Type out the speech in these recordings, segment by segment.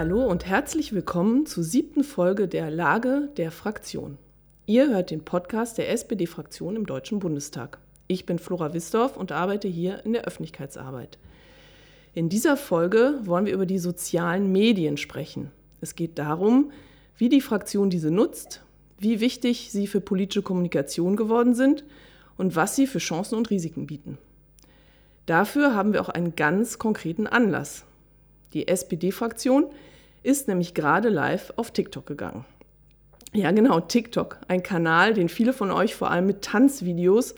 Hallo und herzlich willkommen zur siebten Folge der Lage der Fraktion. Ihr hört den Podcast der SPD-Fraktion im Deutschen Bundestag. Ich bin Flora Wisdorf und arbeite hier in der Öffentlichkeitsarbeit. In dieser Folge wollen wir über die sozialen Medien sprechen. Es geht darum, wie die Fraktion diese nutzt, wie wichtig sie für politische Kommunikation geworden sind und was sie für Chancen und Risiken bieten. Dafür haben wir auch einen ganz konkreten Anlass. Die SPD-Fraktion ist nämlich gerade live auf TikTok gegangen. Ja, genau, TikTok, ein Kanal, den viele von euch vor allem mit Tanzvideos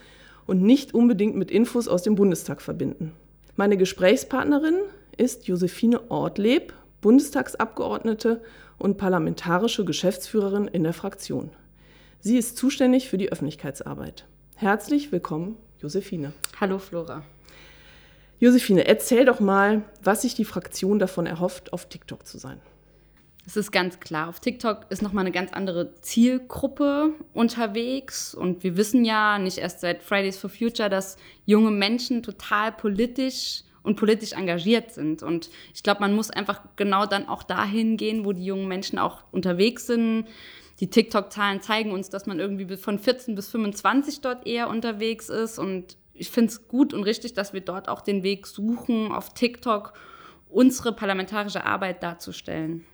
und nicht unbedingt mit Infos aus dem Bundestag verbinden. Meine Gesprächspartnerin ist Josephine Ortleb, Bundestagsabgeordnete und parlamentarische Geschäftsführerin in der Fraktion. Sie ist zuständig für die Öffentlichkeitsarbeit. Herzlich willkommen, Josephine. Hallo, Flora. Josephine, erzähl doch mal, was sich die Fraktion davon erhofft, auf TikTok zu sein. Es ist ganz klar, auf TikTok ist nochmal eine ganz andere Zielgruppe unterwegs. Und wir wissen ja nicht erst seit Fridays for Future, dass junge Menschen total politisch und politisch engagiert sind. Und ich glaube, man muss einfach genau dann auch dahin gehen, wo die jungen Menschen auch unterwegs sind. Die TikTok-Zahlen zeigen uns, dass man irgendwie von 14 bis 25 dort eher unterwegs ist. Und ich finde es gut und richtig, dass wir dort auch den Weg suchen, auf TikTok unsere parlamentarische Arbeit darzustellen.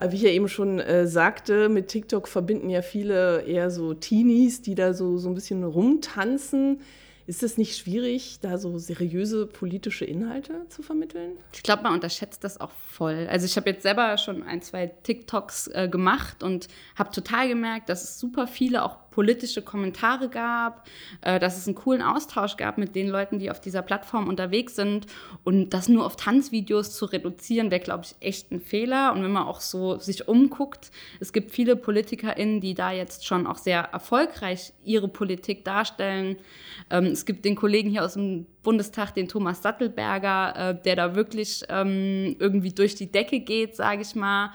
Wie ich ja eben schon äh, sagte, mit TikTok verbinden ja viele eher so Teenies, die da so, so ein bisschen rumtanzen. Ist es nicht schwierig, da so seriöse politische Inhalte zu vermitteln? Ich glaube, man unterschätzt das auch voll. Also ich habe jetzt selber schon ein, zwei TikToks äh, gemacht und habe total gemerkt, dass es super viele auch politische Kommentare gab, äh, dass es einen coolen Austausch gab mit den Leuten, die auf dieser Plattform unterwegs sind. Und das nur auf Tanzvideos zu reduzieren, wäre, glaube ich, echt ein Fehler. Und wenn man auch so sich umguckt, es gibt viele PolitikerInnen, die da jetzt schon auch sehr erfolgreich ihre Politik darstellen. Ähm, es gibt den Kollegen hier aus dem Bundestag, den Thomas Sattelberger, äh, der da wirklich ähm, irgendwie durch die Decke geht, sage ich mal.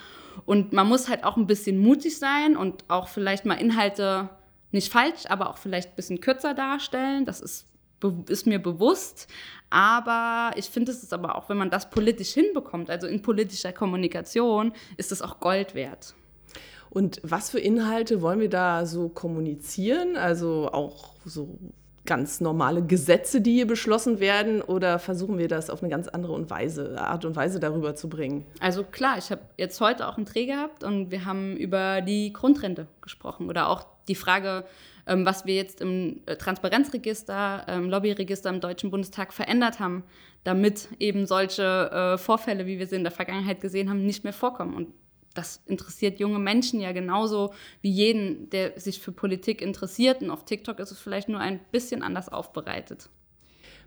Und man muss halt auch ein bisschen mutig sein und auch vielleicht mal Inhalte nicht falsch, aber auch vielleicht ein bisschen kürzer darstellen. Das ist, ist mir bewusst. Aber ich finde, es ist aber auch, wenn man das politisch hinbekommt, also in politischer Kommunikation, ist es auch Gold wert. Und was für Inhalte wollen wir da so kommunizieren? Also auch so ganz normale Gesetze, die hier beschlossen werden, oder versuchen wir das auf eine ganz andere und Weise, Art und Weise darüber zu bringen? Also klar, ich habe jetzt heute auch einen Dreh gehabt und wir haben über die Grundrente gesprochen oder auch die Frage, ähm, was wir jetzt im äh, Transparenzregister, im ähm, Lobbyregister im Deutschen Bundestag verändert haben, damit eben solche äh, Vorfälle, wie wir sie in der Vergangenheit gesehen haben, nicht mehr vorkommen. Und das interessiert junge Menschen ja genauso wie jeden, der sich für Politik interessiert. Und auf TikTok ist es vielleicht nur ein bisschen anders aufbereitet.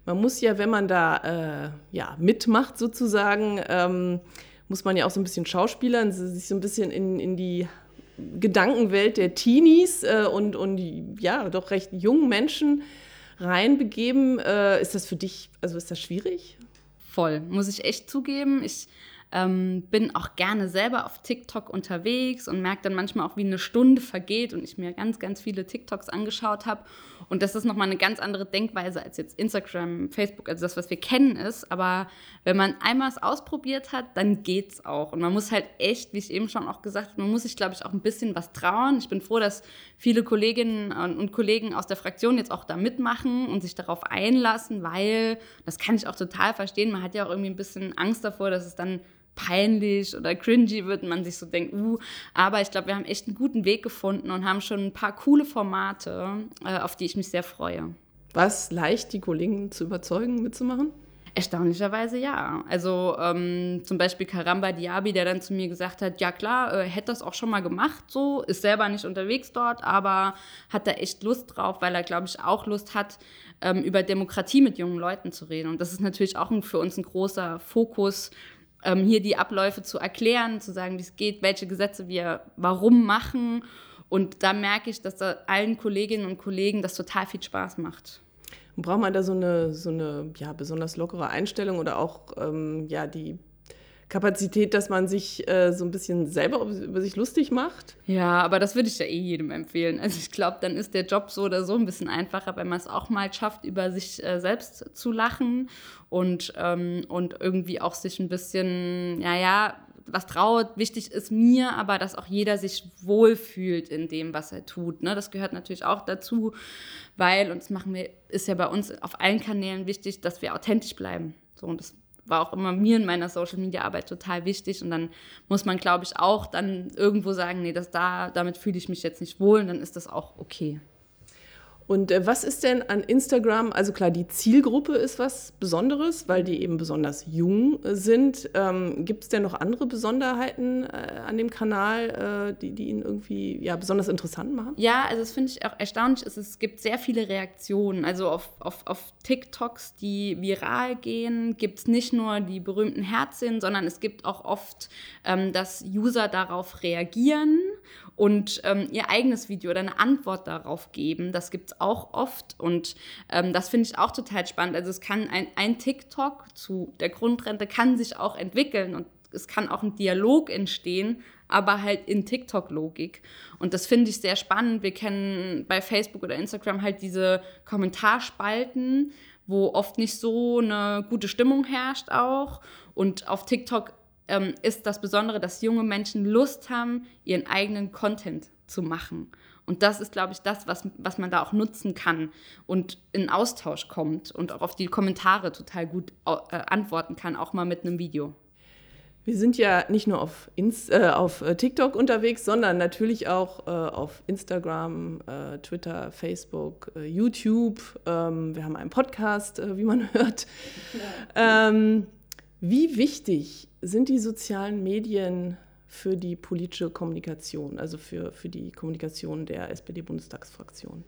Man muss ja, wenn man da äh, ja, mitmacht sozusagen, ähm, muss man ja auch so ein bisschen schauspielern, sich so ein bisschen in, in die Gedankenwelt der Teenies äh, und, und ja, doch recht jungen Menschen reinbegeben. Äh, ist das für dich, also ist das schwierig? Voll, muss ich echt zugeben. Ich ähm, bin auch gerne selber auf TikTok unterwegs und merke dann manchmal auch, wie eine Stunde vergeht und ich mir ganz, ganz viele TikToks angeschaut habe. Und das ist nochmal eine ganz andere Denkweise als jetzt Instagram, Facebook, also das, was wir kennen ist. Aber wenn man einmal es ausprobiert hat, dann geht's auch. Und man muss halt echt, wie ich eben schon auch gesagt habe, man muss sich, glaube ich, auch ein bisschen was trauen. Ich bin froh, dass viele Kolleginnen und Kollegen aus der Fraktion jetzt auch da mitmachen und sich darauf einlassen, weil, das kann ich auch total verstehen, man hat ja auch irgendwie ein bisschen Angst davor, dass es dann peinlich oder cringy wird und man sich so denkt, uh, aber ich glaube, wir haben echt einen guten Weg gefunden und haben schon ein paar coole Formate, äh, auf die ich mich sehr freue. War es leicht, die Kollegen zu überzeugen, mitzumachen? Erstaunlicherweise ja. Also ähm, zum Beispiel Karamba Diaby, der dann zu mir gesagt hat, ja klar, äh, hätte das auch schon mal gemacht, so, ist selber nicht unterwegs dort, aber hat da echt Lust drauf, weil er, glaube ich, auch Lust hat, ähm, über Demokratie mit jungen Leuten zu reden. Und das ist natürlich auch ein, für uns ein großer Fokus, ähm, hier die Abläufe zu erklären, zu sagen, wie es geht, welche Gesetze wir warum machen. Und da merke ich, dass da allen Kolleginnen und Kollegen das total viel Spaß macht. braucht man da so eine, so eine ja, besonders lockere Einstellung oder auch ähm, ja, die Kapazität, dass man sich äh, so ein bisschen selber über sich lustig macht. Ja, aber das würde ich ja eh jedem empfehlen. Also ich glaube, dann ist der Job so oder so ein bisschen einfacher, wenn man es auch mal schafft, über sich äh, selbst zu lachen und, ähm, und irgendwie auch sich ein bisschen, ja, ja, was traut. Wichtig ist mir aber, dass auch jeder sich wohlfühlt in dem, was er tut. Ne? Das gehört natürlich auch dazu, weil, und das machen wir, ist ja bei uns auf allen Kanälen wichtig, dass wir authentisch bleiben. So, und das war auch immer mir in meiner Social Media Arbeit total wichtig. Und dann muss man, glaube ich, auch dann irgendwo sagen, nee, das da, damit fühle ich mich jetzt nicht wohl und dann ist das auch okay. Und äh, was ist denn an Instagram, also klar, die Zielgruppe ist was Besonderes, weil die eben besonders jung äh, sind. Ähm, Gibt es denn noch andere Besonderheiten äh, an dem Kanal, äh, die, die ihn irgendwie ja, besonders interessant machen? Ja, also das finde ich auch erstaunlich. Es, es gibt sehr viele Reaktionen. Also auf, auf, auf TikToks, die viral gehen, gibt es nicht nur die berühmten Herzchen, sondern es gibt auch oft, ähm, dass User darauf reagieren und ähm, ihr eigenes Video oder eine Antwort darauf geben. Das gibt es auch oft und ähm, das finde ich auch total spannend. Also es kann ein, ein TikTok zu der Grundrente kann sich auch entwickeln und es kann auch ein Dialog entstehen, aber halt in TikTok-Logik. Und das finde ich sehr spannend. Wir kennen bei Facebook oder Instagram halt diese Kommentarspalten, wo oft nicht so eine gute Stimmung herrscht auch. Und auf TikTok ähm, ist das Besondere, dass junge Menschen Lust haben, ihren eigenen Content zu machen. Und das ist, glaube ich, das, was, was man da auch nutzen kann und in Austausch kommt und auch auf die Kommentare total gut äh, antworten kann, auch mal mit einem Video. Wir sind ja nicht nur auf, Inst äh, auf äh, TikTok unterwegs, sondern natürlich auch äh, auf Instagram, äh, Twitter, Facebook, äh, YouTube. Ähm, wir haben einen Podcast, wie man hört. Ja. Ähm, wie wichtig sind die sozialen Medien für die politische Kommunikation, also für, für die Kommunikation der SPD-Bundestagsfraktion?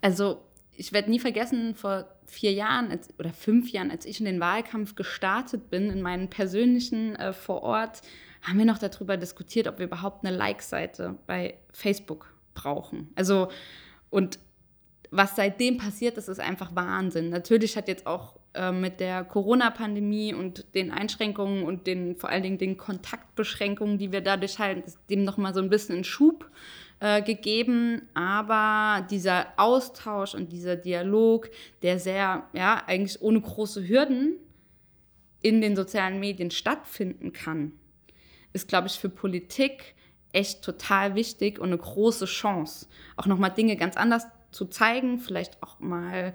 Also ich werde nie vergessen, vor vier Jahren als, oder fünf Jahren, als ich in den Wahlkampf gestartet bin, in meinen persönlichen äh, vor Ort, haben wir noch darüber diskutiert, ob wir überhaupt eine Like-Seite bei Facebook brauchen. Also, und was seitdem passiert ist, ist einfach Wahnsinn. Natürlich hat jetzt auch äh, mit der Corona-Pandemie und den Einschränkungen und den vor allen Dingen den Kontaktbeschränkungen, die wir dadurch halten, dem nochmal so ein bisschen einen Schub äh, gegeben. Aber dieser Austausch und dieser Dialog, der sehr, ja, eigentlich ohne große Hürden in den sozialen Medien stattfinden kann, ist, glaube ich, für Politik echt total wichtig und eine große Chance, auch nochmal Dinge ganz anders zu zeigen, vielleicht auch mal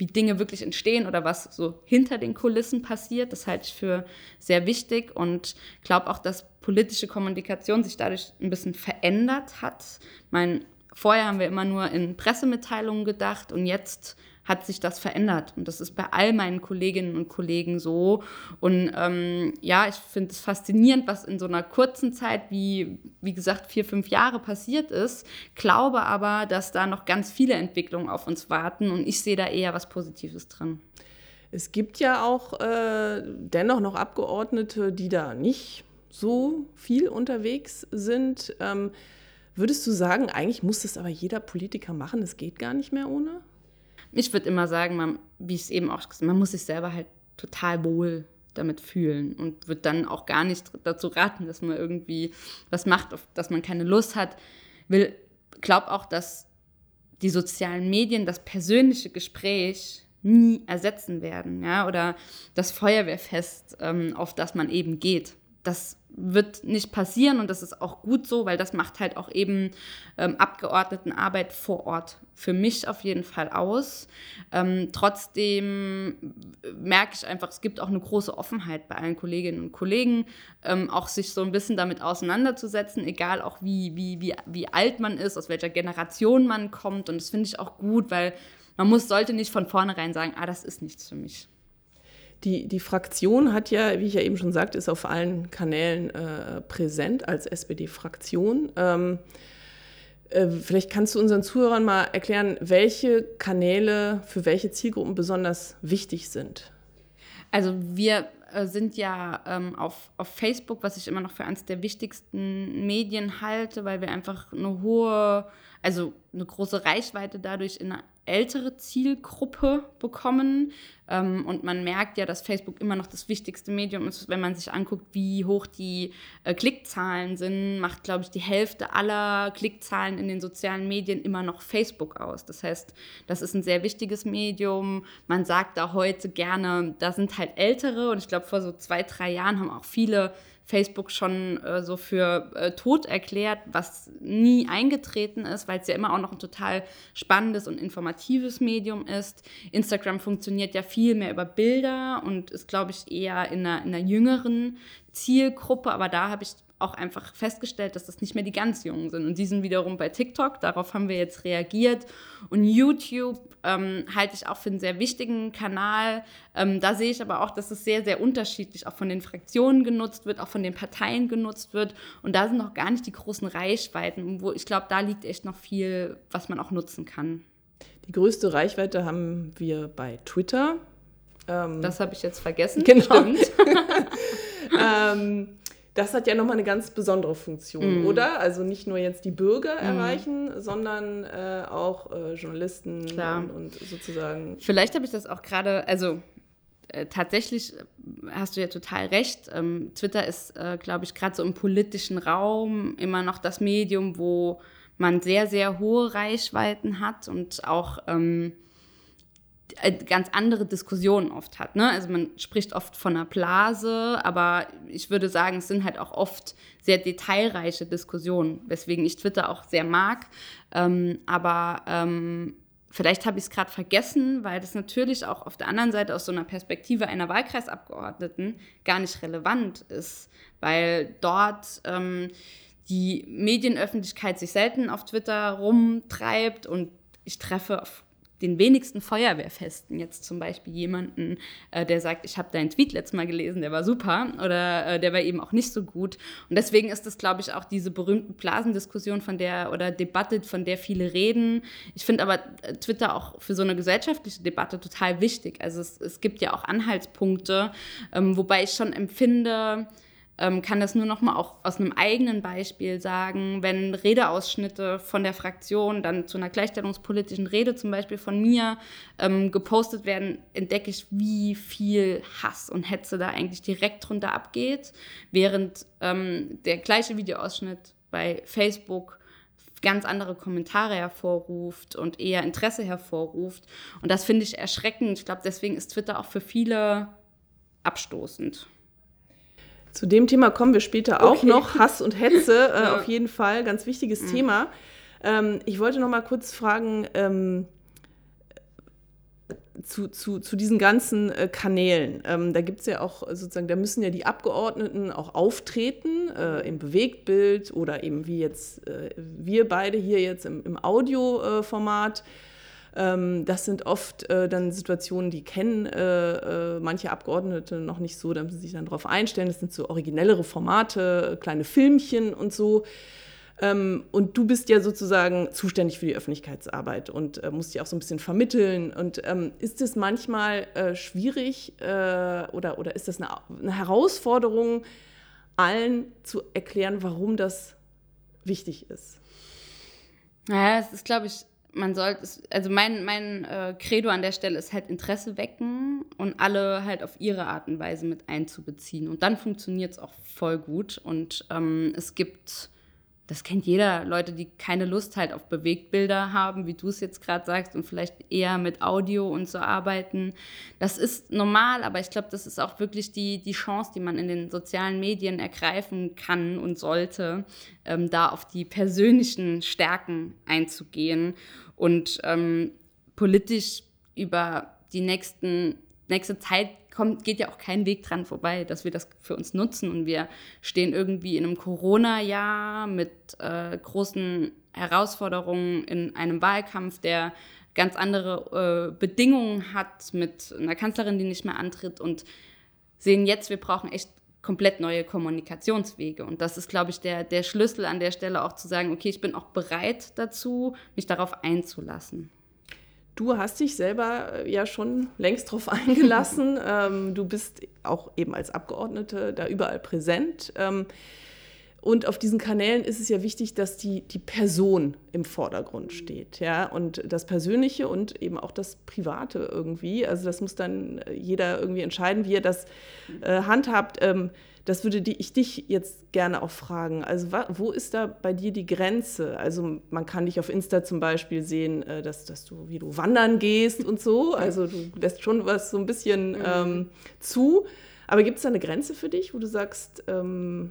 wie Dinge wirklich entstehen oder was so hinter den Kulissen passiert. Das halte ich für sehr wichtig und glaube auch, dass politische Kommunikation sich dadurch ein bisschen verändert hat. Ich meine, vorher haben wir immer nur in Pressemitteilungen gedacht und jetzt hat sich das verändert. Und das ist bei all meinen Kolleginnen und Kollegen so. Und ähm, ja, ich finde es faszinierend, was in so einer kurzen Zeit, wie, wie gesagt, vier, fünf Jahre passiert ist. Glaube aber, dass da noch ganz viele Entwicklungen auf uns warten. Und ich sehe da eher was Positives drin. Es gibt ja auch äh, dennoch noch Abgeordnete, die da nicht so viel unterwegs sind. Ähm, würdest du sagen, eigentlich muss das aber jeder Politiker machen? Es geht gar nicht mehr ohne? Ich würde immer sagen, man, wie ich es eben auch gesagt man muss sich selber halt total wohl damit fühlen und wird dann auch gar nicht dazu raten, dass man irgendwie was macht, auf das man keine Lust hat. Will, glaub auch, dass die sozialen Medien das persönliche Gespräch nie ersetzen werden, ja, oder das Feuerwehrfest, ähm, auf das man eben geht. Das wird nicht passieren und das ist auch gut so, weil das macht halt auch eben ähm, Abgeordnetenarbeit vor Ort für mich auf jeden Fall aus. Ähm, trotzdem merke ich einfach, es gibt auch eine große Offenheit bei allen Kolleginnen und Kollegen, ähm, auch sich so ein bisschen damit auseinanderzusetzen, egal auch wie, wie, wie, wie alt man ist, aus welcher Generation man kommt und das finde ich auch gut, weil man muss, sollte nicht von vornherein sagen, ah, das ist nichts für mich. Die, die Fraktion hat ja, wie ich ja eben schon sagte, ist auf allen Kanälen äh, präsent als SPD-Fraktion. Ähm, äh, vielleicht kannst du unseren Zuhörern mal erklären, welche Kanäle für welche Zielgruppen besonders wichtig sind. Also wir äh, sind ja ähm, auf, auf Facebook, was ich immer noch für eines der wichtigsten Medien halte, weil wir einfach eine hohe, also eine große Reichweite dadurch in ältere Zielgruppe bekommen. Ähm, und man merkt ja, dass Facebook immer noch das wichtigste Medium ist, wenn man sich anguckt, wie hoch die äh, Klickzahlen sind, macht, glaube ich, die Hälfte aller Klickzahlen in den sozialen Medien immer noch Facebook aus. Das heißt, das ist ein sehr wichtiges Medium. Man sagt da heute gerne, da sind halt Ältere und ich glaube, vor so zwei, drei Jahren haben auch viele Facebook schon äh, so für äh, tot erklärt, was nie eingetreten ist, weil es ja immer auch noch ein total spannendes und informatives Medium ist. Instagram funktioniert ja viel mehr über Bilder und ist, glaube ich, eher in einer, in einer jüngeren Zielgruppe, aber da habe ich auch einfach festgestellt, dass das nicht mehr die ganz Jungen sind. Und die sind wiederum bei TikTok, darauf haben wir jetzt reagiert. Und YouTube ähm, halte ich auch für einen sehr wichtigen Kanal. Ähm, da sehe ich aber auch, dass es sehr, sehr unterschiedlich auch von den Fraktionen genutzt wird, auch von den Parteien genutzt wird. Und da sind noch gar nicht die großen Reichweiten, wo ich glaube, da liegt echt noch viel, was man auch nutzen kann. Die größte Reichweite haben wir bei Twitter. Ähm, das habe ich jetzt vergessen. Genau. Stimmt. ähm, das hat ja nochmal eine ganz besondere Funktion, mm. oder? Also nicht nur jetzt die Bürger mm. erreichen, sondern äh, auch äh, Journalisten und, und, sozusagen. Vielleicht habe ich das auch gerade, also äh, tatsächlich äh, hast du ja total recht. Ähm, Twitter ist, äh, glaube ich, gerade so im politischen Raum immer noch das Medium, wo man sehr, sehr hohe Reichweiten hat und auch. Ähm, äh, ganz andere Diskussionen oft hat. Ne? Also man spricht oft von einer Blase, aber ich würde sagen, es sind halt auch oft sehr detailreiche Diskussionen, weswegen ich Twitter auch sehr mag. Ähm, aber ähm, vielleicht habe ich es gerade vergessen, weil das natürlich auch auf der anderen Seite aus so einer Perspektive einer Wahlkreisabgeordneten gar nicht relevant ist, weil dort ähm, die Medienöffentlichkeit sich selten auf Twitter rumtreibt und ich treffe auf den wenigsten Feuerwehrfesten jetzt zum Beispiel jemanden, äh, der sagt, ich habe deinen Tweet letztes Mal gelesen, der war super oder äh, der war eben auch nicht so gut. Und deswegen ist das, glaube ich, auch diese berühmten Blasendiskussion von der oder Debatte, von der viele reden. Ich finde aber äh, Twitter auch für so eine gesellschaftliche Debatte total wichtig. Also es, es gibt ja auch Anhaltspunkte, ähm, wobei ich schon empfinde, ähm, kann das nur noch mal auch aus einem eigenen Beispiel sagen, wenn Redeausschnitte von der Fraktion dann zu einer gleichstellungspolitischen Rede zum Beispiel von mir ähm, gepostet werden, entdecke ich, wie viel Hass und Hetze da eigentlich direkt drunter abgeht, während ähm, der gleiche Videoausschnitt bei Facebook ganz andere Kommentare hervorruft und eher Interesse hervorruft. Und das finde ich erschreckend. Ich glaube, deswegen ist Twitter auch für viele abstoßend. Zu dem Thema kommen wir später auch noch. Hass und Hetze, äh, ja. auf jeden Fall, ganz wichtiges mhm. Thema. Ähm, ich wollte noch mal kurz fragen ähm, zu, zu, zu diesen ganzen äh, Kanälen. Ähm, da gibt es ja auch sozusagen, da müssen ja die Abgeordneten auch auftreten äh, im Bewegtbild oder eben wie jetzt äh, wir beide hier jetzt im, im Audioformat. Ähm, das sind oft äh, dann Situationen, die kennen äh, äh, manche Abgeordnete noch nicht so, da müssen sie sich dann darauf einstellen. Das sind so originellere Formate, kleine Filmchen und so. Ähm, und du bist ja sozusagen zuständig für die Öffentlichkeitsarbeit und äh, musst die auch so ein bisschen vermitteln. Und ähm, ist es manchmal äh, schwierig äh, oder, oder ist das eine, eine Herausforderung, allen zu erklären, warum das wichtig ist? Naja, es ist, glaube ich, man sollte, also mein, mein äh, Credo an der Stelle ist halt Interesse wecken und alle halt auf ihre Art und Weise mit einzubeziehen. Und dann funktioniert es auch voll gut. Und ähm, es gibt das kennt jeder, Leute, die keine Lust halt auf Bewegtbilder haben, wie du es jetzt gerade sagst, und vielleicht eher mit Audio und so arbeiten. Das ist normal, aber ich glaube, das ist auch wirklich die, die Chance, die man in den sozialen Medien ergreifen kann und sollte, ähm, da auf die persönlichen Stärken einzugehen und ähm, politisch über die nächsten, nächste Zeit kommt, geht ja auch kein Weg dran vorbei, dass wir das für uns nutzen. Und wir stehen irgendwie in einem Corona-Jahr mit äh, großen Herausforderungen in einem Wahlkampf, der ganz andere äh, Bedingungen hat, mit einer Kanzlerin, die nicht mehr antritt und sehen jetzt, wir brauchen echt komplett neue Kommunikationswege. Und das ist, glaube ich, der, der Schlüssel an der Stelle auch zu sagen, okay, ich bin auch bereit dazu, mich darauf einzulassen. Du hast dich selber äh, ja schon längst darauf eingelassen. ähm, du bist auch eben als Abgeordnete da überall präsent. Ähm, Und auf diesen Kanälen ist es ja wichtig, dass die, die Person im Vordergrund steht, ja, und das Persönliche und eben auch das Private irgendwie. Also das muss dann jeder irgendwie entscheiden, wie er das äh, handhabt. Ähm, das würde die, ich dich jetzt gerne auch fragen. Also wo ist da bei dir die Grenze? Also man kann dich auf Insta zum Beispiel sehen, äh, dass, dass du, wie du wandern gehst und so. Also du lässt schon was so ein bisschen mhm. ähm, zu. Aber gibt es da eine Grenze für dich, wo du sagst, ähm,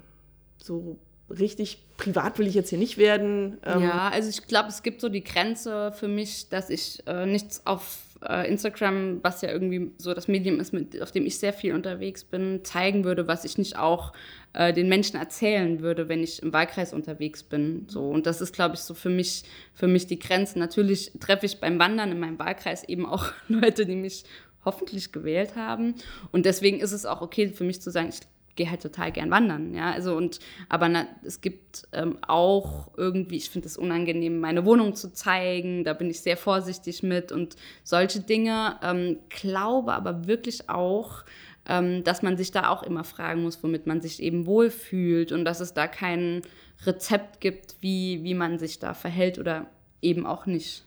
so richtig privat will ich jetzt hier nicht werden. Ähm ja, also ich glaube, es gibt so die Grenze für mich, dass ich äh, nichts auf äh, Instagram, was ja irgendwie so das Medium ist, mit, auf dem ich sehr viel unterwegs bin, zeigen würde, was ich nicht auch äh, den Menschen erzählen würde, wenn ich im Wahlkreis unterwegs bin. So und das ist, glaube ich, so für mich für mich die Grenze. Natürlich treffe ich beim Wandern in meinem Wahlkreis eben auch Leute, die mich hoffentlich gewählt haben. Und deswegen ist es auch okay für mich zu sagen, ich gehe halt total gern wandern, ja, also und, aber na, es gibt ähm, auch irgendwie, ich finde es unangenehm, meine Wohnung zu zeigen, da bin ich sehr vorsichtig mit und solche Dinge, ähm, glaube aber wirklich auch, ähm, dass man sich da auch immer fragen muss, womit man sich eben wohlfühlt und dass es da kein Rezept gibt, wie, wie man sich da verhält oder eben auch nicht.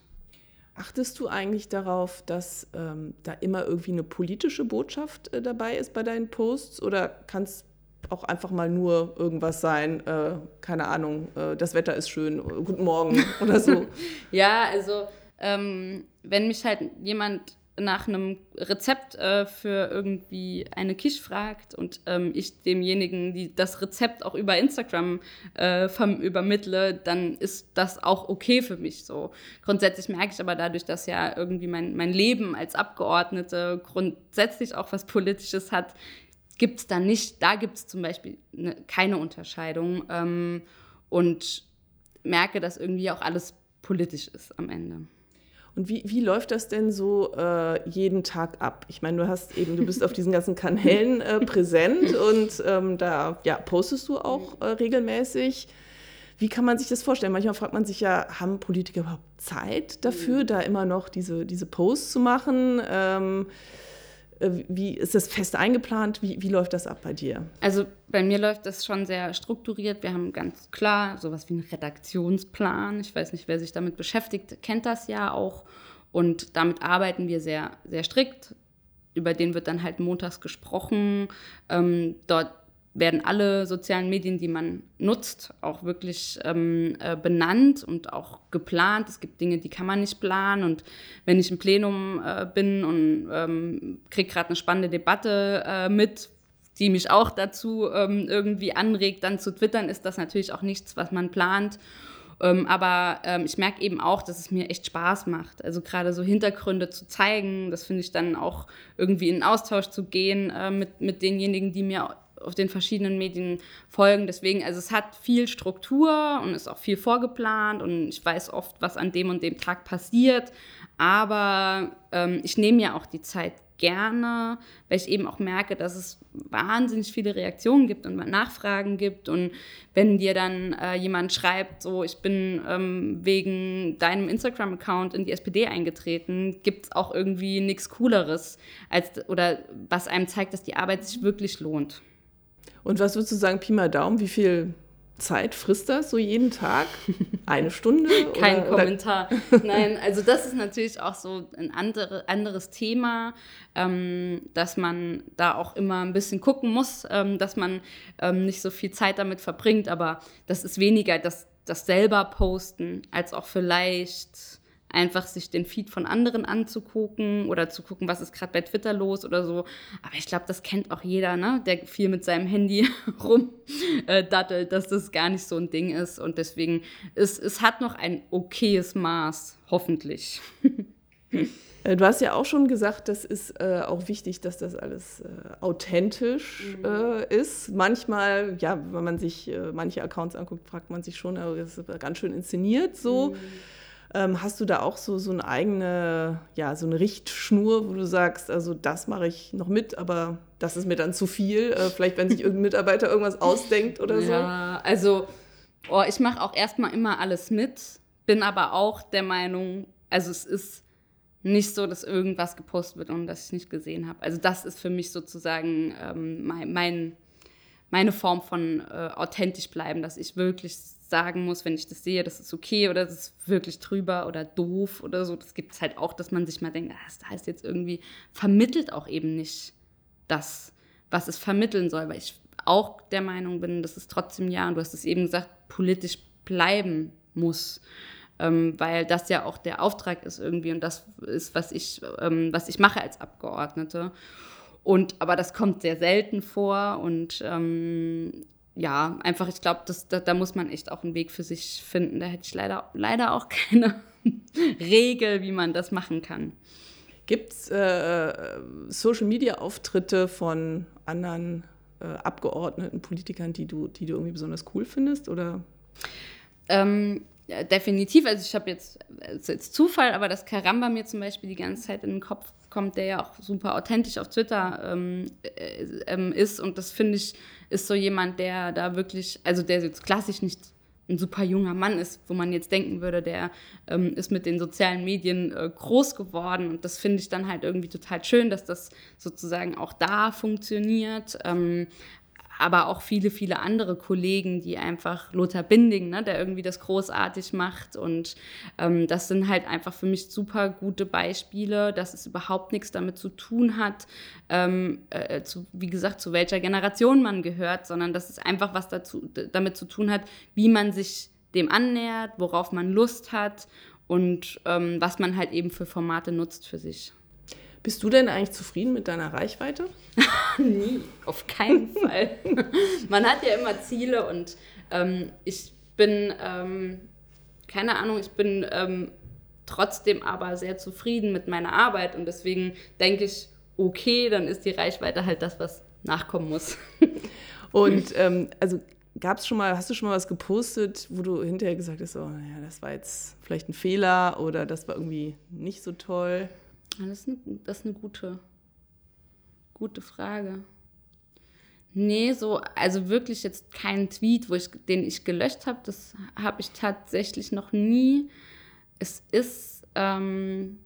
Achtest du eigentlich darauf, dass ähm, da immer irgendwie eine politische Botschaft äh, dabei ist bei deinen Posts oder kann es auch einfach mal nur irgendwas sein, äh, keine Ahnung, äh, das Wetter ist schön, guten Morgen oder so? ja, also ähm, wenn mich halt jemand nach einem Rezept äh, für irgendwie eine Quiche fragt und ähm, ich demjenigen die das Rezept auch über Instagram äh, übermittle, dann ist das auch okay für mich so. Grundsätzlich merke ich aber dadurch, dass ja irgendwie mein, mein Leben als Abgeordnete grundsätzlich auch was Politisches hat, gibt es da nicht, da gibt es zum Beispiel ne, keine Unterscheidung ähm, und merke, dass irgendwie auch alles politisch ist am Ende. Und wie, wie läuft das denn so äh, jeden Tag ab? Ich meine, du hast eben, du bist auf diesen ganzen Kanälen äh, präsent und ähm, da ja, postest du auch äh, regelmäßig. Wie kann man sich das vorstellen? Manchmal fragt man sich ja, haben Politiker überhaupt Zeit dafür, mhm. da immer noch diese, diese Posts zu machen? Ähm, äh, wie ist das fest eingeplant? Wie, wie läuft das ab bei dir? Also bei mir läuft das schon sehr strukturiert. Wir haben ganz klar sowas wie einen Redaktionsplan. Ich weiß nicht, wer sich damit beschäftigt, kennt das ja auch. Und damit arbeiten wir sehr, sehr strikt. Über den wird dann halt montags gesprochen. Ähm, dort werden alle sozialen Medien, die man nutzt, auch wirklich ähm, äh, benannt und auch geplant. Es gibt Dinge, die kann man nicht planen. Und wenn ich im Plenum äh, bin und ähm, kriege gerade eine spannende Debatte äh, mit, die mich auch dazu ähm, irgendwie anregt, dann zu twittern, ist das natürlich auch nichts, was man plant. Ähm, aber ähm, ich merke eben auch, dass es mir echt Spaß macht. Also gerade so Hintergründe zu zeigen, das finde ich dann auch irgendwie in Austausch zu gehen äh, mit, mit denjenigen, die mir auf den verschiedenen Medien folgen. Deswegen, also es hat viel Struktur und ist auch viel vorgeplant und ich weiß oft, was an dem und dem Tag passiert. Aber ähm, ich nehme ja auch die Zeit gerne, weil ich eben auch merke, dass es wahnsinnig viele Reaktionen gibt und Nachfragen gibt. Und wenn dir dann äh, jemand schreibt, so ich bin ähm, wegen deinem Instagram-Account in die SPD eingetreten, gibt es auch irgendwie nichts Cooleres als oder was einem zeigt, dass die Arbeit sich wirklich lohnt. Und was würdest du sagen, Pi mal Daumen, wie viel Zeit frisst das so jeden Tag? Eine Stunde? Kein oder, Kommentar. Nein, also das ist natürlich auch so ein andere, anderes Thema, ähm, dass man da auch immer ein bisschen gucken muss, ähm, dass man ähm, nicht so viel Zeit damit verbringt. Aber das ist weniger das, das selber posten, als auch vielleicht einfach sich den Feed von anderen anzugucken oder zu gucken, was ist gerade bei Twitter los oder so. Aber ich glaube, das kennt auch jeder, ne? der viel mit seinem Handy rumdattelt, äh, dass das gar nicht so ein Ding ist. Und deswegen, es, es hat noch ein okayes Maß, hoffentlich. Äh, du hast ja auch schon gesagt, das ist äh, auch wichtig, dass das alles äh, authentisch mhm. äh, ist. Manchmal, ja, wenn man sich äh, manche Accounts anguckt, fragt man sich schon, aber das ist ganz schön inszeniert so. Mhm. Ähm, hast du da auch so, so eine eigene, ja, so eine Richtschnur, wo du sagst, also das mache ich noch mit, aber das ist mir dann zu viel? Äh, vielleicht, wenn sich irgendein Mitarbeiter irgendwas ausdenkt oder so? Ja, also oh, ich mache auch erstmal immer alles mit, bin aber auch der Meinung, also es ist nicht so, dass irgendwas gepostet wird und das ich nicht gesehen habe. Also das ist für mich sozusagen ähm, mein, mein meine Form von äh, authentisch bleiben, dass ich wirklich sagen muss, wenn ich das sehe, das ist okay oder das ist wirklich drüber oder doof oder so. Das gibt es halt auch, dass man sich mal denkt, ah, das heißt jetzt irgendwie, vermittelt auch eben nicht das, was es vermitteln soll, weil ich auch der Meinung bin, dass es trotzdem ja, und du hast es eben gesagt, politisch bleiben muss. Ähm, weil das ja auch der Auftrag ist irgendwie und das ist, was ich, ähm, was ich mache als Abgeordnete. Und aber das kommt sehr selten vor und ähm, ja, einfach, ich glaube, da, da muss man echt auch einen Weg für sich finden. Da hätte ich leider, leider auch keine Regel, wie man das machen kann. Gibt es äh, Social-Media-Auftritte von anderen äh, Abgeordneten, Politikern, die du, die du irgendwie besonders cool findest? Oder? Ähm, definitiv. Also ich habe jetzt, ist jetzt Zufall, aber dass Karamba mir zum Beispiel die ganze Zeit in den Kopf kommt, der ja auch super authentisch auf Twitter ähm, äh, ähm, ist. Und das finde ich, ist so jemand, der da wirklich, also der jetzt klassisch nicht ein super junger Mann ist, wo man jetzt denken würde, der ähm, ist mit den sozialen Medien äh, groß geworden. Und das finde ich dann halt irgendwie total schön, dass das sozusagen auch da funktioniert. Ähm, aber auch viele, viele andere Kollegen, die einfach Lothar Binding, ne, der irgendwie das großartig macht. Und ähm, das sind halt einfach für mich super gute Beispiele, dass es überhaupt nichts damit zu tun hat, ähm, äh, zu, wie gesagt, zu welcher Generation man gehört, sondern dass es einfach was dazu, damit zu tun hat, wie man sich dem annähert, worauf man Lust hat und ähm, was man halt eben für Formate nutzt für sich. Bist du denn eigentlich zufrieden mit deiner Reichweite? Nie, auf keinen Fall. Man hat ja immer Ziele und ähm, ich bin, ähm, keine Ahnung, ich bin ähm, trotzdem aber sehr zufrieden mit meiner Arbeit und deswegen denke ich, okay, dann ist die Reichweite halt das, was nachkommen muss. und ähm, also gab es schon mal, hast du schon mal was gepostet, wo du hinterher gesagt hast, oh, naja, das war jetzt vielleicht ein Fehler oder das war irgendwie nicht so toll? Das ist eine, das ist eine gute, gute Frage. Nee, so, also wirklich jetzt keinen Tweet, wo ich, den ich gelöscht habe, das habe ich tatsächlich noch nie. Es ist, ähm,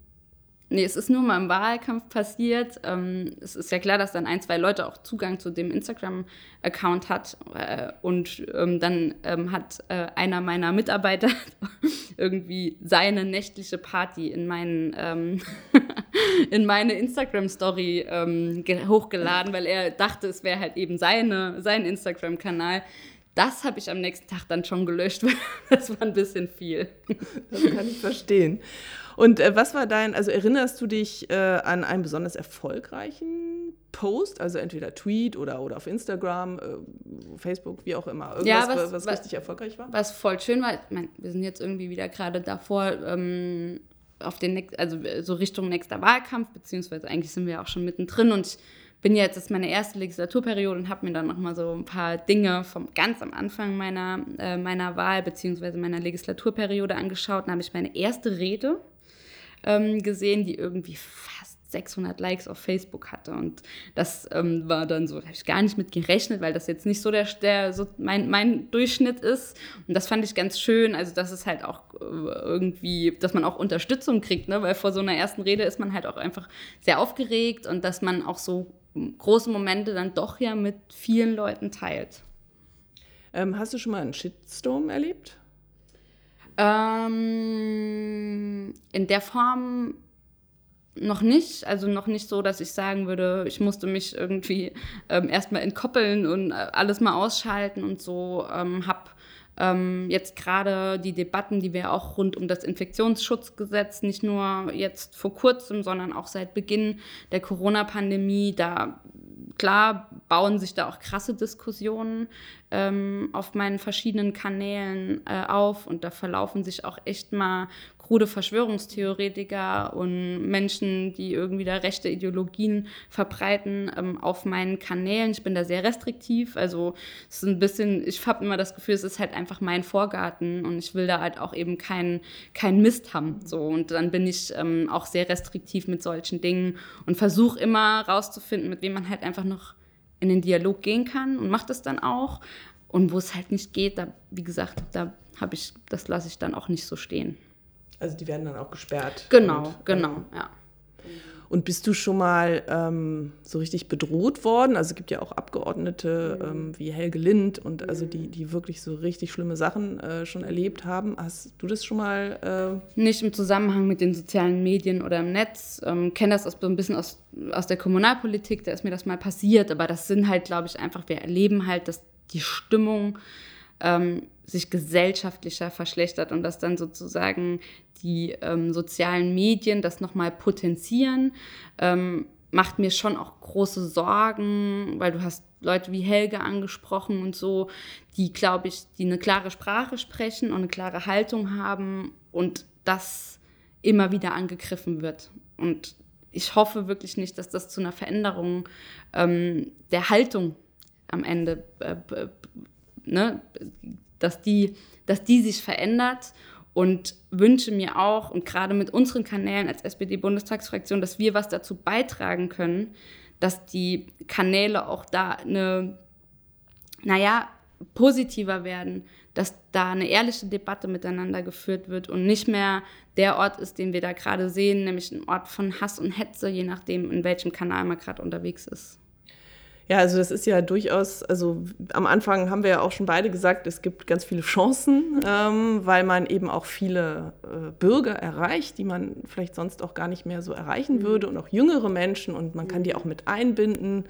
Nee, es ist nur mal im Wahlkampf passiert. Ähm, es ist ja klar, dass dann ein, zwei Leute auch Zugang zu dem Instagram-Account hat. Äh, und ähm, dann ähm, hat äh, einer meiner Mitarbeiter irgendwie seine nächtliche Party in, meinen, ähm, in meine Instagram-Story ähm, hochgeladen, weil er dachte, es wäre halt eben seine, sein Instagram-Kanal. Das habe ich am nächsten Tag dann schon gelöscht. das war ein bisschen viel. Das kann ich verstehen. Und äh, was war dein, also erinnerst du dich äh, an einen besonders erfolgreichen Post, also entweder Tweet oder, oder auf Instagram, äh, Facebook, wie auch immer, irgendwas, ja, was, was, was, richtig erfolgreich war? Was voll schön war, ich mein, wir sind jetzt irgendwie wieder gerade davor, ähm, auf den, also so Richtung nächster Wahlkampf, beziehungsweise eigentlich sind wir auch schon mittendrin und ich bin jetzt, das ist meine erste Legislaturperiode und habe mir dann nochmal so ein paar Dinge vom ganz am Anfang meiner, äh, meiner Wahl beziehungsweise meiner Legislaturperiode angeschaut. Dann habe ich meine erste Rede ähm, gesehen, die irgendwie 600 Likes auf Facebook hatte. Und das ähm, war dann so, da habe ich gar nicht mit gerechnet, weil das jetzt nicht so der, der so mein, mein Durchschnitt ist. Und das fand ich ganz schön. Also, dass es halt auch äh, irgendwie, dass man auch Unterstützung kriegt, ne? weil vor so einer ersten Rede ist man halt auch einfach sehr aufgeregt und dass man auch so große Momente dann doch ja mit vielen Leuten teilt. Ähm, hast du schon mal einen Shitstorm erlebt? Ähm, in der Form noch nicht, also noch nicht so, dass ich sagen würde, ich musste mich irgendwie ähm, erstmal entkoppeln und äh, alles mal ausschalten und so. Ähm, habe ähm, jetzt gerade die Debatten, die wir auch rund um das Infektionsschutzgesetz, nicht nur jetzt vor kurzem, sondern auch seit Beginn der Corona-Pandemie, da klar bauen sich da auch krasse Diskussionen ähm, auf meinen verschiedenen Kanälen äh, auf und da verlaufen sich auch echt mal krude Verschwörungstheoretiker und Menschen, die irgendwie da rechte Ideologien verbreiten, ähm, auf meinen Kanälen. Ich bin da sehr restriktiv. Also es ist ein bisschen, ich habe immer das Gefühl, es ist halt einfach mein Vorgarten und ich will da halt auch eben keinen kein Mist haben. So. Und dann bin ich ähm, auch sehr restriktiv mit solchen Dingen und versuche immer rauszufinden, mit wem man halt einfach noch in den Dialog gehen kann und macht das dann auch. Und wo es halt nicht geht, da, wie gesagt, da habe ich, das lasse ich dann auch nicht so stehen. Also die werden dann auch gesperrt. Genau, und, genau, ja. Und bist du schon mal ähm, so richtig bedroht worden? Also es gibt ja auch Abgeordnete mhm. ähm, wie Helge Lind und also die, die wirklich so richtig schlimme Sachen äh, schon erlebt haben. Hast du das schon mal? Äh Nicht im Zusammenhang mit den sozialen Medien oder im Netz. Ähm, Kenne das aus, so ein bisschen aus, aus der Kommunalpolitik, da ist mir das mal passiert. Aber das sind halt, glaube ich, einfach, wir erleben halt, dass die Stimmung ähm, sich gesellschaftlicher verschlechtert und dass dann sozusagen die ähm, sozialen Medien das nochmal potenzieren, ähm, macht mir schon auch große Sorgen, weil du hast Leute wie Helge angesprochen und so, die, glaube ich, die eine klare Sprache sprechen und eine klare Haltung haben und das immer wieder angegriffen wird. Und ich hoffe wirklich nicht, dass das zu einer Veränderung ähm, der Haltung am Ende, äh, ne, dass die, dass die sich verändert und wünsche mir auch, und gerade mit unseren Kanälen als SPD-Bundestagsfraktion, dass wir was dazu beitragen können, dass die Kanäle auch da eine, naja, positiver werden, dass da eine ehrliche Debatte miteinander geführt wird und nicht mehr der Ort ist, den wir da gerade sehen, nämlich ein Ort von Hass und Hetze, je nachdem, in welchem Kanal man gerade unterwegs ist. Ja, also das ist ja durchaus, also am Anfang haben wir ja auch schon beide gesagt, es gibt ganz viele Chancen, ähm, weil man eben auch viele äh, Bürger erreicht, die man vielleicht sonst auch gar nicht mehr so erreichen mhm. würde und auch jüngere Menschen und man kann die auch mit einbinden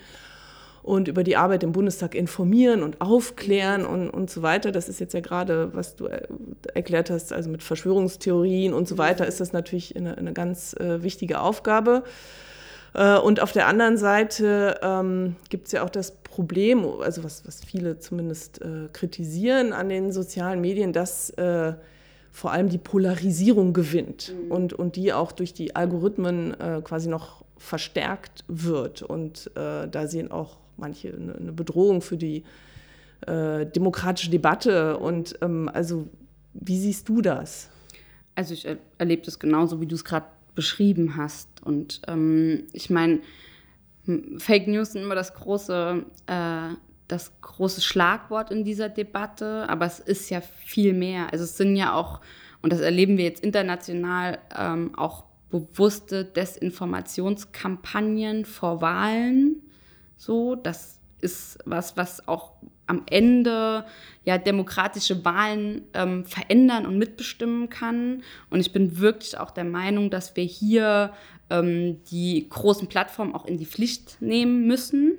und über die Arbeit im Bundestag informieren und aufklären und, und so weiter. Das ist jetzt ja gerade, was du äh, erklärt hast, also mit Verschwörungstheorien und so weiter, ist das natürlich eine, eine ganz äh, wichtige Aufgabe. Äh, und auf der anderen Seite ähm, gibt es ja auch das Problem, also was, was viele zumindest äh, kritisieren an den sozialen Medien, dass äh, vor allem die Polarisierung gewinnt mhm. und, und die auch durch die Algorithmen äh, quasi noch verstärkt wird. Und äh, da sehen auch manche eine, eine Bedrohung für die demokratische Debatte. Und ähm, also, wie siehst du das? Also ich erlebe das genauso, wie du es gerade beschrieben hast. Und ähm, ich meine, Fake News sind immer das große, äh, das große Schlagwort in dieser Debatte, aber es ist ja viel mehr. Also es sind ja auch, und das erleben wir jetzt international, ähm, auch bewusste Desinformationskampagnen vor Wahlen. So, das ist was, was auch am Ende ja demokratische Wahlen ähm, verändern und mitbestimmen kann. Und ich bin wirklich auch der Meinung, dass wir hier ähm, die großen Plattformen auch in die Pflicht nehmen müssen,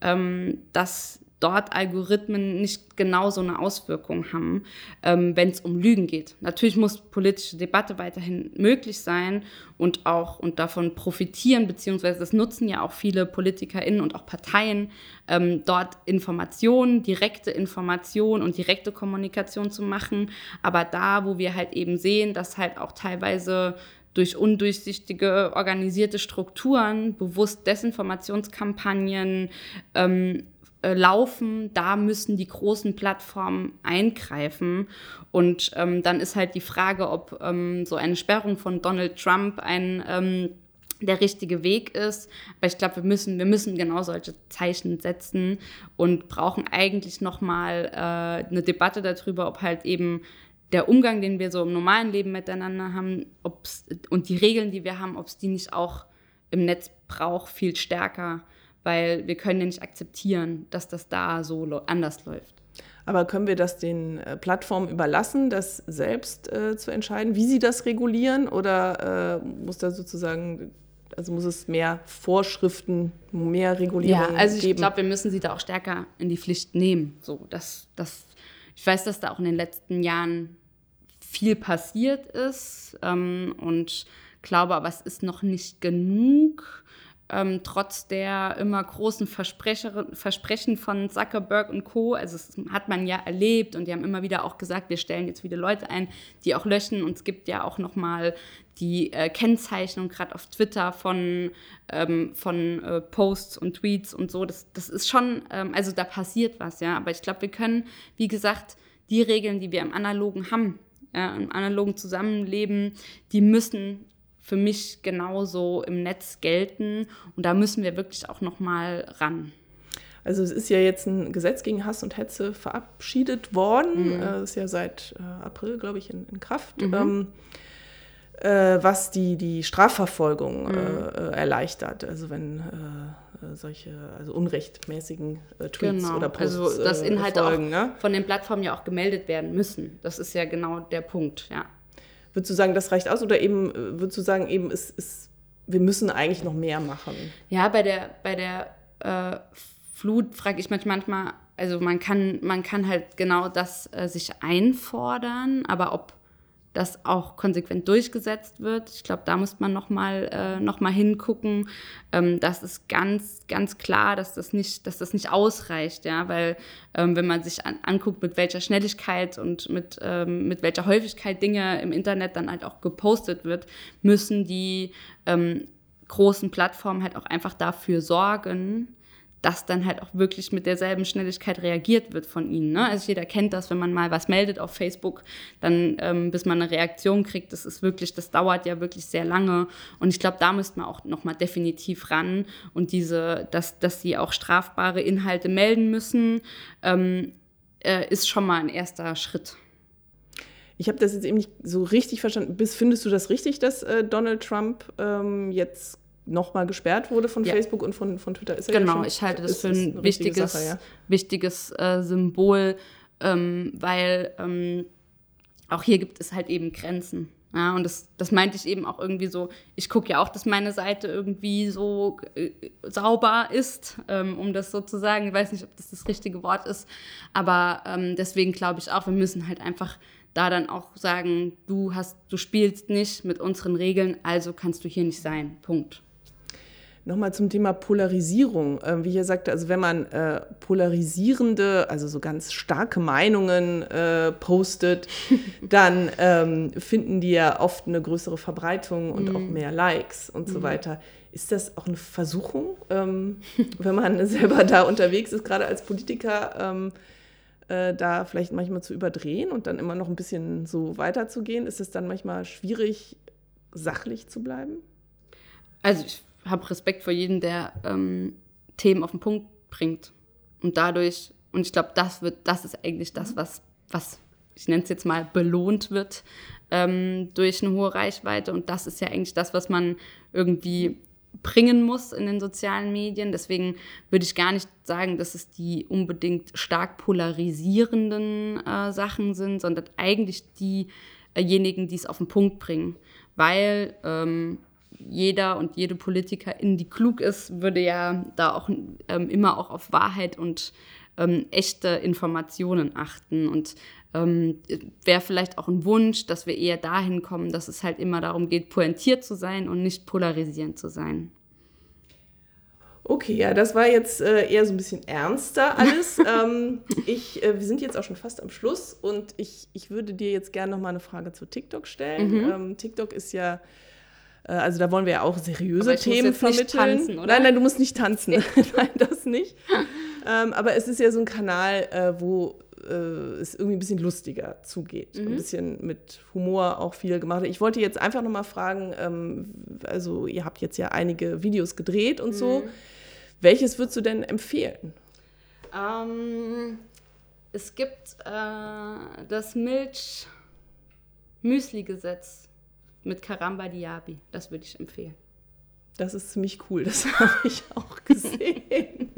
ähm, dass dort Algorithmen nicht genau so eine Auswirkung haben, ähm, wenn es um Lügen geht. Natürlich muss politische Debatte weiterhin möglich sein und auch und davon profitieren, beziehungsweise das nutzen ja auch viele PolitikerInnen und auch Parteien, ähm, dort Informationen, direkte Informationen und direkte Kommunikation zu machen. Aber da, wo wir halt eben sehen, dass halt auch teilweise durch undurchsichtige organisierte Strukturen bewusst Desinformationskampagnen ähm, äh, laufen, da müssen die großen Plattformen eingreifen. Und ähm, dann ist halt die Frage, ob ähm, so eine Sperrung von Donald Trump ein ähm, der richtige Weg ist. Aber ich glaube, wir müssen, wir müssen genau solche Zeichen setzen und brauchen eigentlich nochmal äh, eine Debatte darüber, ob halt eben der Umgang, den wir so im normalen Leben miteinander haben, ob's, und die Regeln, die wir haben, ob es die nicht auch im Netz braucht, viel stärker weil wir können ja nicht akzeptieren, dass das da so anders läuft. Aber können wir das den äh, Plattformen überlassen, das selbst äh, zu entscheiden, wie sie das regulieren? Oder äh, muss da sozusagen, also muss es mehr Vorschriften, mehr Regulierung geben? Ja, also ich glaube, wir müssen sie da auch stärker in die Pflicht nehmen. So, dass, dass, ich weiß, dass da auch in den letzten Jahren viel passiert ist ähm, und glaube aber, es ist noch nicht genug ähm, trotz der immer großen Versprechen von Zuckerberg und Co. Also das hat man ja erlebt und die haben immer wieder auch gesagt, wir stellen jetzt wieder Leute ein, die auch löschen und es gibt ja auch noch mal die äh, Kennzeichnung gerade auf Twitter von, ähm, von äh, Posts und Tweets und so. Das, das ist schon, ähm, also da passiert was, ja. Aber ich glaube, wir können, wie gesagt, die Regeln, die wir im Analogen haben, ja, im analogen Zusammenleben, die müssen für mich genauso im Netz gelten. Und da müssen wir wirklich auch noch mal ran. Also es ist ja jetzt ein Gesetz gegen Hass und Hetze verabschiedet worden. Mhm. Das äh, ist ja seit äh, April, glaube ich, in, in Kraft. Mhm. Ähm, äh, was die, die Strafverfolgung Mhm. äh, erleichtert. Also wenn äh, solche also unrechtmäßigen äh, Tweets Genau. oder Posts also, dass äh, Inhalte folgen. auch Ne? von den Plattformen ja auch gemeldet werden müssen. Das ist ja genau der Punkt, ja. Würdest du sagen, das reicht aus oder eben äh, würdest du sagen, eben es ist, wir müssen eigentlich noch mehr machen? Ja, bei der, bei der äh, Flut frage ich mich manchmal, also man kann, man kann halt genau das äh, sich einfordern, aber ob das auch konsequent durchgesetzt wird, ich glaube, da muss man nochmal äh, noch hingucken. Ähm, das ist ganz, ganz klar, dass das nicht, dass das nicht ausreicht, ja, weil ähm, wenn man sich an, anguckt, mit welcher Schnelligkeit und mit, ähm, mit welcher Häufigkeit Dinge im Internet dann halt auch gepostet wird, müssen die ähm, großen Plattformen halt auch einfach dafür sorgen, dass dann halt auch wirklich mit derselben Schnelligkeit reagiert wird von ihnen. Ne? Also jeder kennt das, wenn man mal was meldet auf Facebook, dann ähm, bis man eine Reaktion kriegt, das ist wirklich, das dauert ja wirklich sehr lange. Und ich glaube, da müsste man auch nochmal definitiv ran und diese, dass, dass sie auch strafbare Inhalte melden müssen, ähm, äh, ist schon mal ein erster Schritt. Ich habe das jetzt eben nicht so richtig verstanden. Bis, findest du das richtig, dass äh, Donald Trump ähm, jetzt nochmal gesperrt wurde von Ja. Facebook und von, von Twitter? Ist ja Genau, schon- ich halte das für ein wichtiges, Sache, ja. wichtiges äh, Symbol, ähm, weil ähm, auch hier gibt es halt eben Grenzen. Ja, und das, das meinte ich eben auch irgendwie so, ich gucke ja auch, dass meine Seite irgendwie so äh, sauber ist, ähm, um das so zu sagen. Ich weiß nicht, ob das das richtige Wort ist, aber ähm, deswegen glaube ich auch, wir müssen halt einfach da dann auch sagen, du hast, du spielst nicht mit unseren Regeln, also kannst du hier nicht sein. Punkt. Nochmal zum Thema Polarisierung. Ähm, wie ich ja sagte, also wenn man äh, polarisierende, also so ganz starke Meinungen äh, postet, dann ähm, finden die ja oft eine größere Verbreitung und auch mehr Likes und so weiter. Ist das auch eine Versuchung, ähm, wenn man selber da unterwegs ist, gerade als Politiker, ähm, äh, da vielleicht manchmal zu überdrehen und dann immer noch ein bisschen so weiterzugehen? Ist es dann manchmal schwierig, sachlich zu bleiben? Also ich habe Respekt vor jedem, der ähm, Themen auf den Punkt bringt. Und dadurch, und ich glaube, das wird, das ist eigentlich das, was, was ich nenne es jetzt mal, belohnt wird ähm, durch eine hohe Reichweite. Und das ist ja eigentlich das, was man irgendwie bringen muss in den sozialen Medien. Deswegen würde ich gar nicht sagen, dass es die unbedingt stark polarisierenden äh, Sachen sind, sondern eigentlich diejenigen, die es auf den Punkt bringen. Weil ähm, jeder und jede Politikerin, die klug ist, würde ja da auch ähm, immer auch auf Wahrheit und ähm, echte Informationen achten. Und ähm, wäre vielleicht auch ein Wunsch, dass wir eher dahin kommen, dass es halt immer darum geht, pointiert zu sein und nicht polarisierend zu sein. Okay, ja, das war jetzt äh, eher so ein bisschen ernster alles. ähm, ich, äh, wir sind jetzt auch schon fast am Schluss und ich, ich würde dir jetzt gerne noch mal eine Frage zu TikTok stellen. Mhm. Ähm, TikTok ist ja, also da wollen wir ja auch seriöse Themen jetzt nicht vermitteln. tanzen, oder? Nein, nein, du musst nicht tanzen. nein, das nicht. ähm, aber es ist ja so ein Kanal, äh, wo äh, es irgendwie ein bisschen lustiger zugeht. Mhm. Ein bisschen mit Humor auch viel gemacht. Ich wollte jetzt einfach noch mal fragen, ähm, also ihr habt jetzt ja einige Videos gedreht und so. Mhm. Welches würdest du denn empfehlen? Ähm, es gibt äh, das Milch-Müsli-Gesetz mit Karamba Diaby. Das würde ich empfehlen. Das ist ziemlich cool, das habe ich auch gesehen.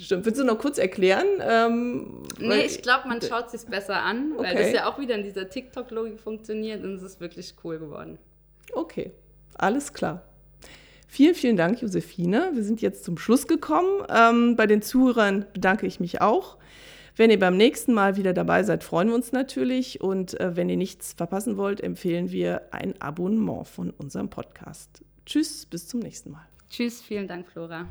Stimmt. Willst du noch kurz erklären? Ähm, Nee, ich glaube, man schaut sich besser an, weil Okay. das ja auch wieder in dieser TikTok-Logik funktioniert und es ist wirklich cool geworden. Okay, alles klar. Vielen, vielen Dank, Josephine. Wir sind jetzt zum Schluss gekommen. Ähm, bei den Zuhörern bedanke ich mich auch. Wenn ihr beim nächsten Mal wieder dabei seid, freuen wir uns natürlich. Und äh, wenn ihr nichts verpassen wollt, empfehlen wir ein Abonnement von unserem Podcast. Tschüss, bis zum nächsten Mal. Tschüss, vielen Dank, Flora.